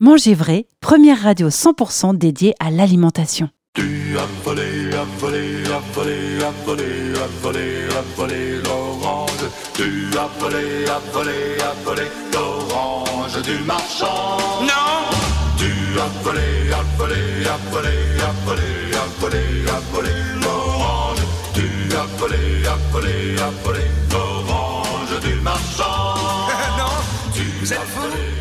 Manger vrai, première radio 100% dédiée à l'alimentation. Tu as volé, as volé, as volé, as volé, as volé, as volé l'orange. Tu as volé, as volé, as volé l'orange du marchand. Non Tu as volé, as volé, as volé, as volé, as volé, as volé l'orange. Tu as volé, as volé, as volé l'orange du marchand. Non Tu Vous êtes as fou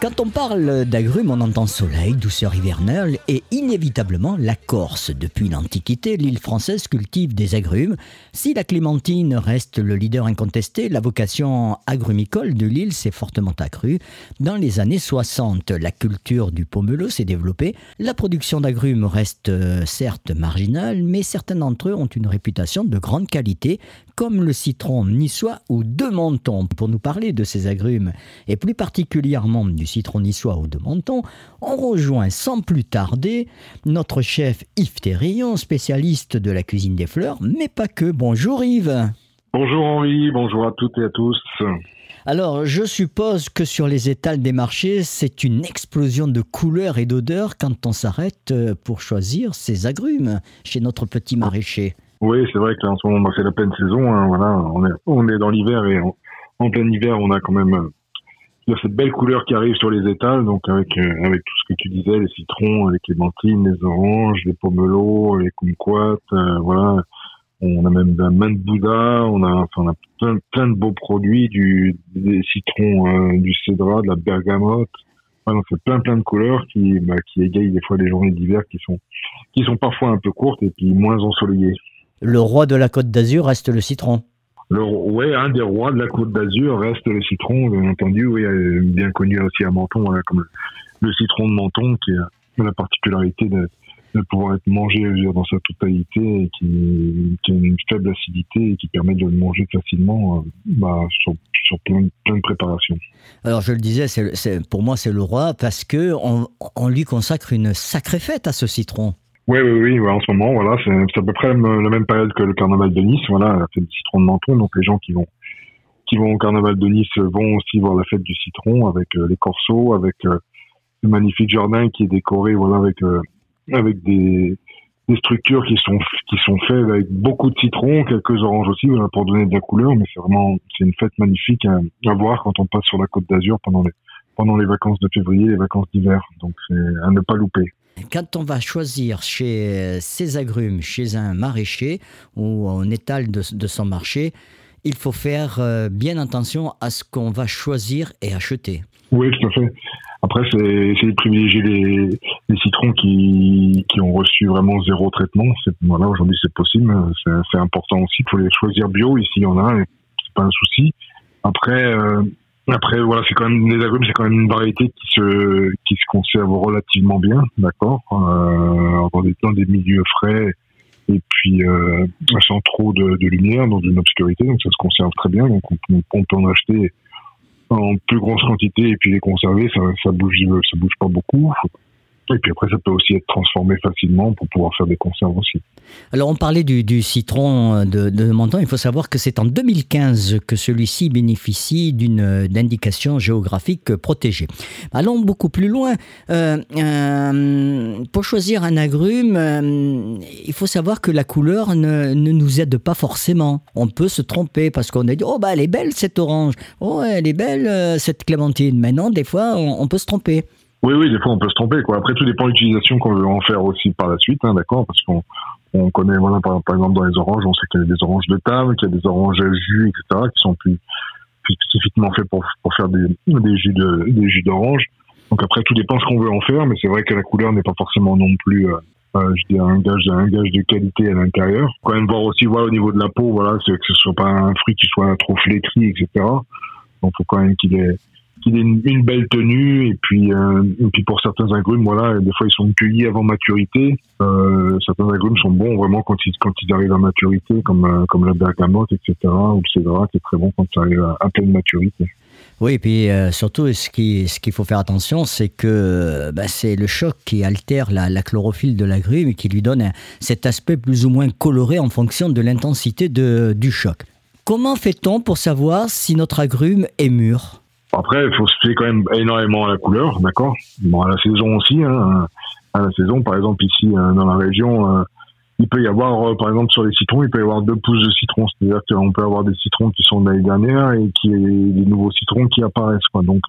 Quand on parle d'agrumes, on entend soleil, douceur hivernale et inévitablement la Corse. Depuis l'Antiquité, l'île française cultive des agrumes. Si la clémentine reste le leader incontesté, la vocation agrumicole de l'île s'est fortement accrue. Dans les années 60, la culture du pomelo s'est développée. La production d'agrumes reste euh, certes marginale, mais certains d'entre eux ont une réputation de grande qualité, comme le citron niçois ou de Menton. Pour nous parler de ces agrumes, et plus particulièrement du citron niçois ou de Menton, on rejoint sans plus tarder notre chef Yves Terrillon, spécialiste de la cuisine des fleurs, mais pas que. Bonjour Yves. Bonjour Henri, bonjour à toutes et à tous. Alors, je suppose que sur les étals des marchés, c'est une explosion de couleurs et d'odeurs quand on s'arrête euh, pour choisir ses agrumes chez notre petit maraîcher. Oui, c'est vrai que en ce moment, bah, c'est la pleine saison. hein, voilà, on est, on est dans l'hiver et en, plein hiver, on a quand même euh, a cette belle couleur qui arrive sur les étals, donc avec euh, avec tout ce que tu disais, les citrons, les clémentines, les oranges, les pomelos, les kumquats, euh, voilà. On a même de la main de Bouddha, on a, enfin, on a plein, plein de beaux produits, du, des citrons, euh, du cédra, de la bergamote. Enfin, donc c'est plein plein de couleurs qui, bah, qui égayent des fois les journées d'hiver qui sont, qui sont parfois un peu courtes et puis moins ensoleillées. Le roi de la Côte d'Azur reste le citron. Le, ouais, un des rois de la Côte d'Azur reste le citron, bien entendu, oui, euh, bien connu aussi à Menton, voilà, comme le, le citron de Menton, qui a la particularité de, de pouvoir être mangé dans sa totalité et qui, qui a une faible acidité et qui permet de le manger facilement euh, bah, sur, sur plein, plein de préparations. Alors je le disais, c'est, c'est- pour moi c'est le roi parce que on, on lui consacre une sacrée fête à ce citron. Oui, oui, oui, en ce moment, voilà, c'est à peu près la même période que le carnaval de Nice, voilà, la fête du citron de Menton, donc les gens qui vont qui vont au carnaval de Nice vont aussi voir la fête du citron avec euh, les corsos, avec euh, le magnifique jardin qui est décoré, voilà, avec euh, avec des structures qui sont faites avec beaucoup de citrons, quelques oranges aussi, pour donner de la couleur, mais c'est vraiment c'est une fête magnifique à, à voir quand on passe sur la Côte d'Azur pendant les pendant les vacances de février, les vacances d'hiver, donc c'est à ne pas louper. Quand on va choisir chez ses agrumes, chez un maraîcher ou un étal de, son marché, il faut faire euh, bien attention à ce qu'on va choisir et acheter. Oui, tout à fait. Après, c'est de privilégier les, citrons qui, qui ont reçu vraiment zéro traitement. Voilà, aujourd'hui, c'est possible. C'est important aussi. Il faut les choisir bio. Ici, il y en a. C'est pas un souci. Après, euh, après, voilà, c'est quand même les agrumes, c'est quand même une variété qui se qui se conserve relativement bien, d'accord, euh, dans des dans des milieux frais et puis euh, sans trop de, lumière, dans une obscurité, donc ça se conserve très bien. Donc on peut en acheter en plus grosse quantité et puis les conserver, ça, ça bouge, ça bouge pas beaucoup. Et puis après, ça peut aussi être transformé facilement pour pouvoir faire des conserves aussi. Alors on parlait du, citron de, de Menton, il faut savoir que c'est en 2015 que celui-ci bénéficie d'une euh, indication géographique protégée. Allons beaucoup plus loin. Euh, euh, pour choisir un agrume, euh, il faut savoir que la couleur ne, ne nous aide pas forcément. On peut se tromper parce qu'on a dit oh bah elle est belle cette orange, oh elle est belle euh, cette clémentine. Mais non, des fois on peut se tromper. Oui, oui, des fois on peut se tromper. Quoi. Après, tout dépend de l'utilisation qu'on veut en faire aussi par la suite, hein, d'accord Parce qu'on on connaît, voilà, par, exemple, dans les oranges, on sait qu'il y a des oranges de table, qu'il y a des oranges à jus, etc., qui sont plus, plus spécifiquement faits pour, pour faire des, des jus de, jus d'orange. Donc après, tout dépend de ce qu'on veut en faire, mais c'est vrai que la couleur n'est pas forcément non plus, euh, euh, je dirais, un gage, un gage de qualité à l'intérieur. Quand même voir aussi, voilà, au niveau de la peau, voilà, que ce soit pas un fruit qui soit trop flétri, etc. Donc faut quand même qu'il ait, qu'il ait une, belle tenue et puis euh, puis pour certains agrumes voilà des fois ils sont cueillis avant maturité. Euh, certains agrumes sont bons vraiment quand ils quand ils arrivent à maturité comme euh, comme la bergamote etc ou le cédra qui est très bon quand ça arrive à, à pleine maturité. Oui, et puis surtout, ce qui- ce qu'il faut faire attention, c'est que bah, c'est le choc qui altère la, la chlorophylle de l'agrume et qui lui donne cet aspect plus ou moins coloré en fonction de l'intensité du choc. Comment fait-on pour savoir si notre agrume est mûr? Après, il faut se fier quand même énormément à la couleur, d'accord? Bon, à la saison aussi. Hein, à la saison, par exemple, ici, euh, dans la région, euh, il peut y avoir, euh, par exemple, sur les citrons, il peut y avoir deux pousses de citron. C'est-à-dire qu'on peut avoir des citrons qui sont de l'année dernière et qui des nouveaux citrons qui apparaissent. Quoi. Donc,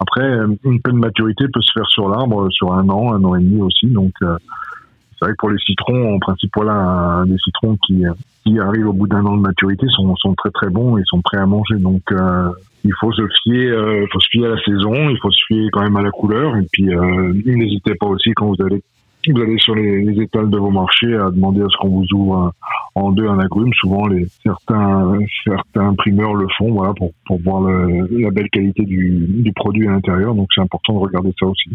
après, une pleine maturité peut se faire sur l'arbre sur un an, un an et demi aussi. Donc, c'est vrai que pour les citrons, en principe, voilà, des citrons qui, qui arrivent au bout d'un an de maturité sont, sont très très bons et sont prêts à manger. Donc, il faut se fier, euh, faut se fier à la saison, il faut se fier quand même à la couleur. Et puis, euh, n'hésitez pas aussi quand vous allez vous allez sur les, les, étals de vos marchés à demander à ce qu'on vous ouvre en deux un agrume. Souvent, les, certains, certains primeurs le font, voilà, pour, pour voir le, la belle qualité du, du produit à l'intérieur. Donc, c'est important de regarder ça aussi.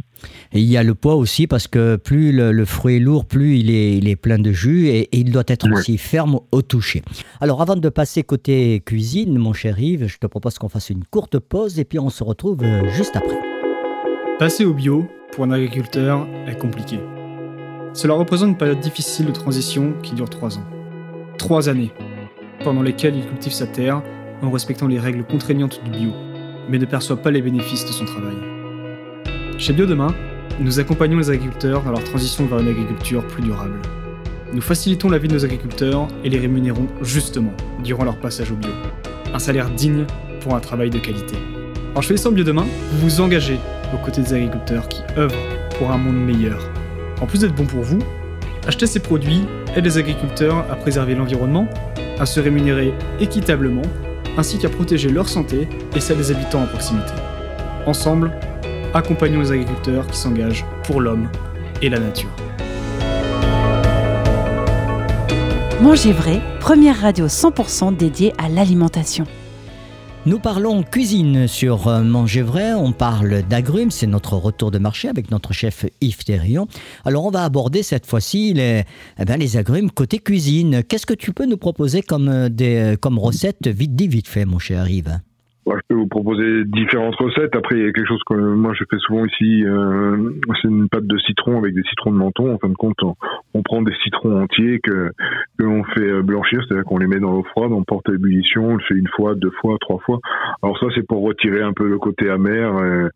Et il y a le poids aussi, parce que plus le, le fruit est lourd, plus il est, il est plein de jus et, et il doit être Ouais. aussi ferme au toucher. Alors, avant de passer côté cuisine, mon cher Yves, je te propose qu'on fasse une courte pause et puis on se retrouve euh, juste après. Passer au bio, pour un agriculteur, est compliqué. Cela représente une période difficile de transition qui dure trois ans. Trois années, pendant lesquelles il cultive sa terre en respectant les règles contraignantes du bio, mais ne perçoit pas les bénéfices de son travail. Chez Bio Demain, nous accompagnons les agriculteurs dans leur transition vers une agriculture plus durable. Nous facilitons la vie de nos agriculteurs et les rémunérons justement durant leur passage au bio. Un salaire digne pour un travail de qualité. En choisissant Bio Demain, vous vous engagez aux côtés des agriculteurs qui œuvrent pour un monde meilleur. En plus d'être bon pour vous, acheter ces produits aide les agriculteurs à préserver l'environnement, à se rémunérer équitablement, ainsi qu'à protéger leur santé et celle des habitants en proximité. Ensemble, accompagnons les agriculteurs qui s'engagent pour l'homme et la nature. Manger vrai, première radio 100% dédiée à l'alimentation. Nous parlons cuisine sur euh, Manger Vrai, on parle d'agrumes, c'est notre retour de marché avec notre chef Yves Thérion. Alors on va aborder cette fois-ci les, eh ben, les agrumes côté cuisine. Qu'est-ce que tu peux nous proposer comme, euh, des, comme recette? Vite dit, vite fait, mon cher Yves je peux vous proposer différentes recettes. Après, il y a quelque chose que moi je fais souvent ici. euh, c'est une pâte de citron avec des citrons de menton. En fin de compte, on, on prend des citrons entiers que que l'on fait euh, blanchir, c'est-à-dire qu'on les met dans l'eau froide, on porte à ébullition, on le fait une fois, deux fois, trois fois. Alors ça, c'est pour retirer un peu le côté amer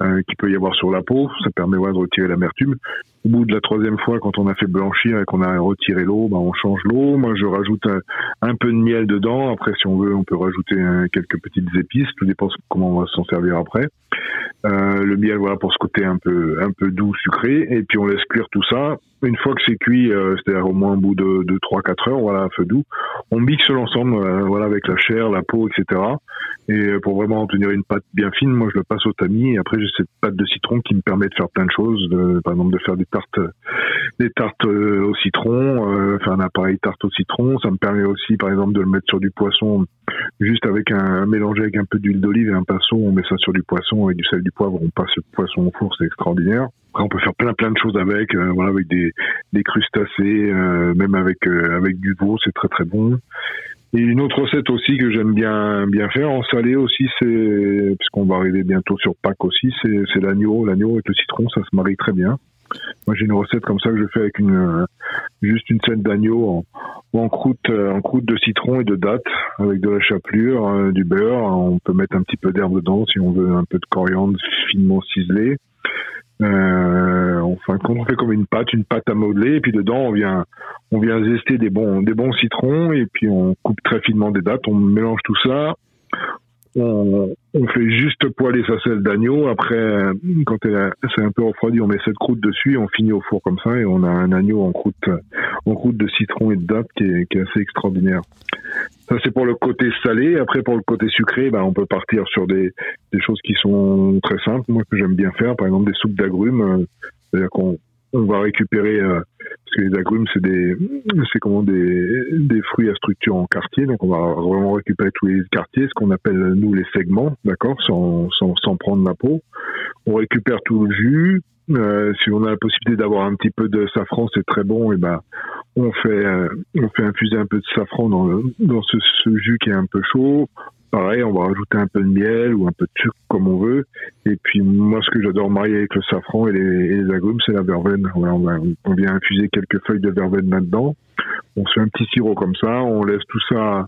euh, qu'il peut y avoir sur la peau. Ça permet ouais, de retirer l'amertume. Au bout de la troisième fois, quand on a fait blanchir et qu'on a retiré l'eau, ben, on change l'eau. Moi, je rajoute un, un peu de miel dedans. Après, si on veut, on peut rajouter euh, quelques petites épices. Tout dépend comment on va s'en servir après. Euh, le miel, voilà, pour ce côté un peu, un peu doux, sucré. Et puis, on laisse cuire tout ça. Une fois que c'est cuit, euh, c'est-à-dire au moins au bout de, de 3-4 heures, voilà, à feu doux, on mixe l'ensemble, euh, voilà, avec la chair, la peau, etc. Et euh, pour vraiment obtenir une pâte bien fine, moi, je le passe au tamis. Et après, j'ai cette pâte de citron qui me permet de faire plein de choses. Par exemple, de faire des tartes, des tartes au citron, faire un appareil tarte au citron. Ça me permet aussi, par exemple, de le mettre sur du poisson, juste avec un, mélangé avec un peu d'huile d'olive et un pinceau. On met ça sur du poisson avec du sel, du poivre. On passe le poisson au four, c'est extraordinaire. On peut faire plein plein de choses avec, euh, voilà, avec des, des crustacés, euh, même avec euh, avec du veau, c'est très très bon. Et une autre recette aussi que j'aime bien bien faire en salé aussi, c'est puisqu'on va arriver bientôt sur Pâques aussi, c'est l'agneau, l'agneau avec le citron, ça se marie très bien. Moi, j'ai une recette comme ça que je fais avec une euh, juste une scène d'agneau en, en croûte euh, en croûte de citron et de dattes avec de la chapelure, euh, du beurre. On peut mettre un petit peu d'herbe dedans si on veut un peu de coriandre finement ciselé. Euh, enfin, quand on fait comme une pâte, une pâte à modeler, et puis dedans on vient, on vient zester des bons, des bons citrons, et puis on coupe très finement des dattes, on mélange tout ça, on, on fait juste poêler sa selle d'agneau. Après, quand elle c'est un peu refroidi, on met cette croûte dessus, on finit au four comme ça, et on a un agneau en croûte, en croûte de citron et de dattes qui est, qui est assez extraordinaire. Ça c'est pour le côté salé. Après pour le côté sucré, ben, on peut partir sur des, des choses qui sont très simples. Moi que j'aime bien faire, par exemple des soupes d'agrumes. euh, C'est-à-dire qu'on on va récupérer euh, parce que les agrumes c'est des comment des, des fruits à structure en quartier. Donc on va vraiment récupérer tous les quartiers ce qu'on appelle nous les segments d'accord sans, sans sans prendre la peau. On récupère tout le jus. Euh, si on a la possibilité d'avoir un petit peu de safran c'est très bon. Et ben on fait euh, on fait infuser un peu de safran dans dans ce, ce jus qui est un peu chaud pareil on va rajouter un peu de miel ou un peu de sucre comme on veut et puis moi, ce que j'adore marier avec le safran et les, agrumes, c'est la verveine. On, on vient infuser quelques feuilles de verveine là-dedans. On fait un petit sirop comme ça, on laisse tout ça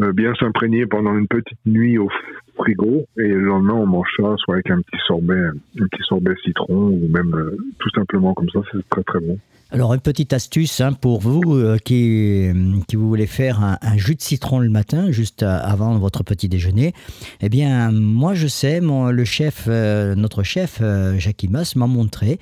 euh, bien s'imprégner pendant une petite nuit au frigo et le lendemain on mange ça soit avec un petit sorbet, un petit sorbet citron ou même euh, tout simplement comme ça, c'est très très bon. Alors, une petite astuce hein, pour vous euh, qui, qui vous voulez faire un, jus de citron le matin, juste avant votre petit déjeuner. Eh bien, moi, je sais, mon, le chef, notre chef, euh, Jacques Mas, m'a montré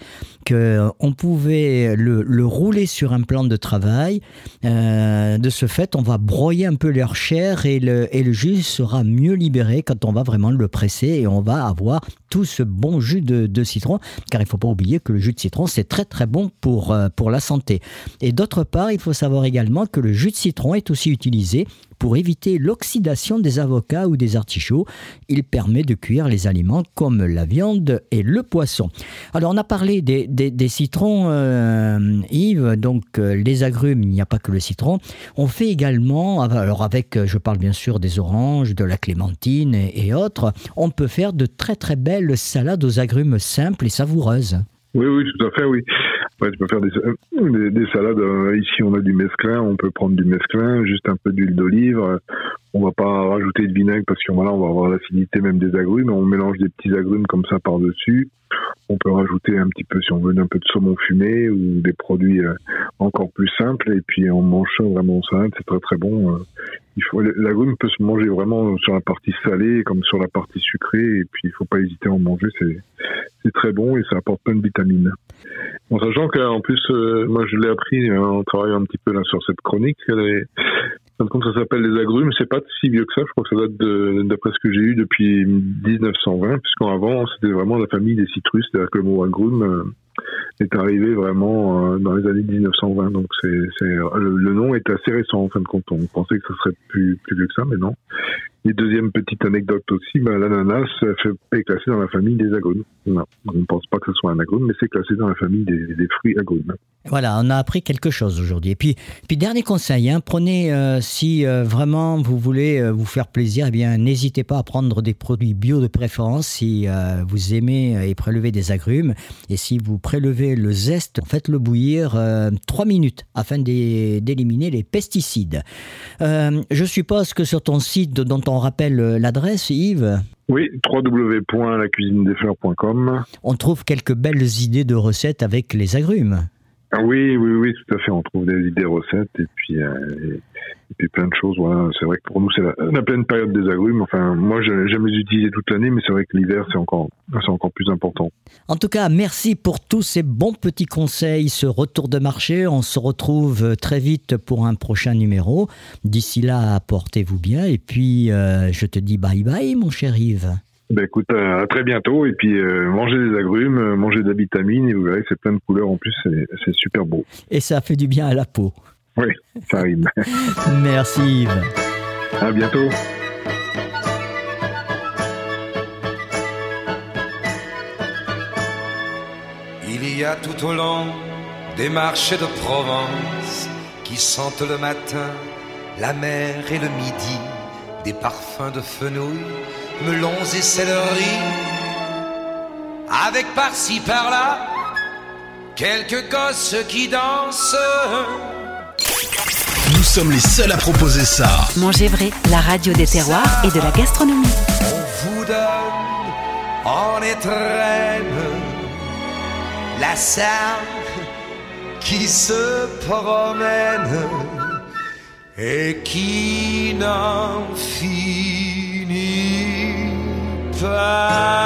qu'on pouvait le, le rouler sur un plan de travail. Euh, de ce fait, on va broyer un peu leur chair et le, et jus sera mieux libéré quand on va vraiment le presser et on va avoir tout ce bon jus de, de citron. Car il ne faut pas oublier que le jus de citron, c'est très très bon pour, euh, pour la santé. Et d'autre part, il faut savoir également que le jus de citron est aussi utilisé pour éviter l'oxydation des avocats ou des artichauts. Il permet de cuire les aliments comme la viande et le poisson. Alors on a parlé des, citrons, euh, Yves, donc euh, les agrumes, il n'y a pas que le citron. On fait également, alors avec, euh, je parle bien sûr des oranges, de la clémentine et, et autres, on peut faire de très très belles salades aux agrumes simples et savoureuses. Oui, oui, tout à fait, oui. Après, tu peux faire des, des, des salades. euh, Ici, on a du mesclin. On peut prendre du mesclin, juste un peu d'huile d'olive. On va pas rajouter de vinaigre parce que voilà, on va avoir l'acidité même des agrumes. On mélange des petits agrumes comme ça par-dessus. On peut rajouter un petit peu, si on veut, un peu de saumon fumé ou des produits euh, encore plus simples. Et puis, on mange ça vraiment en salade. C'est très, très bon. Euh, Il faut, l'agrume peut se manger vraiment sur la partie salée comme sur la partie sucrée. Et puis, il faut pas hésiter à en manger. C'est, c'est très bon et ça apporte plein de vitamines. En sachant qu'en plus, euh, moi je l'ai appris en travaillant un petit peu là sur cette chronique. Elle est, comme ça s'appelle les agrumes, c'est pas si vieux que ça. Je crois que ça date d'après ce que j'ai eu depuis 1920, puisqu'avant c'était vraiment la famille des citrus, c'est-à-dire que le mot agrume euh, est arrivé vraiment euh, dans les années 1920. Donc c'est, le, nom est assez récent en fin de compte. On pensait que ce serait plus plus vieux que ça, mais non. Et deuxième petite anecdote aussi, ben, l'ananas est classé dans la famille des. Voilà. On ne pense pas que ce soit un agrume, mais c'est classé dans la famille des, fruits agrumes. Voilà, on a appris quelque chose aujourd'hui. Et puis, puis dernier conseil, hein, prenez, euh, si euh, vraiment vous voulez vous faire plaisir, eh bien, n'hésitez pas à prendre des produits bio de préférence si vous aimez et prélever des agrumes. Et si vous prélevez le zeste, faites-le bouillir euh, 3 minutes afin d'é- d'éliminer les pesticides. Euh, je suppose que sur ton site dont on rappelle euh, l'adresse, Yves, Oui, www.lacuisinedesfleurs.com. on trouve quelques belles idées de recettes avec les agrumes. Ah oui, oui, oui, tout à fait. On trouve des idées recettes et puis, euh, et, puis plein de choses. C'est vrai que pour nous, c'est la, la pleine période des agrumes. Enfin, moi, je- j'aime les utiliser toute l'année, mais c'est vrai que l'hiver, c'est encore, encore plus important. En tout cas, merci pour tous ces bons petits conseils, ce retour de marché. On se retrouve très vite pour un prochain numéro. D'ici là, portez-vous bien. Et puis, euh, je te dis bye bye, mon cher Yves. Ben écoute, euh, à très bientôt et puis euh, mangez des agrumes, euh, mangez de la vitamine et vous verrez, c'est plein de couleurs en plus, c'est c'est super beau. Et ça fait du bien à la peau. Oui, ça rime. Merci, Yves. à bientôt. Il y a tout au long des marchés de Provence qui sentent le matin la mer et le midi, des parfums de fenouil, melons et céleri, avec par-ci par-là quelques gosses qui dansent. Nous sommes les seuls à proposer ça. Manger vrai, la radio des terroirs et de la gastronomie. On vous donne en étrenne la salle qui se promène et qui n'en finit pas.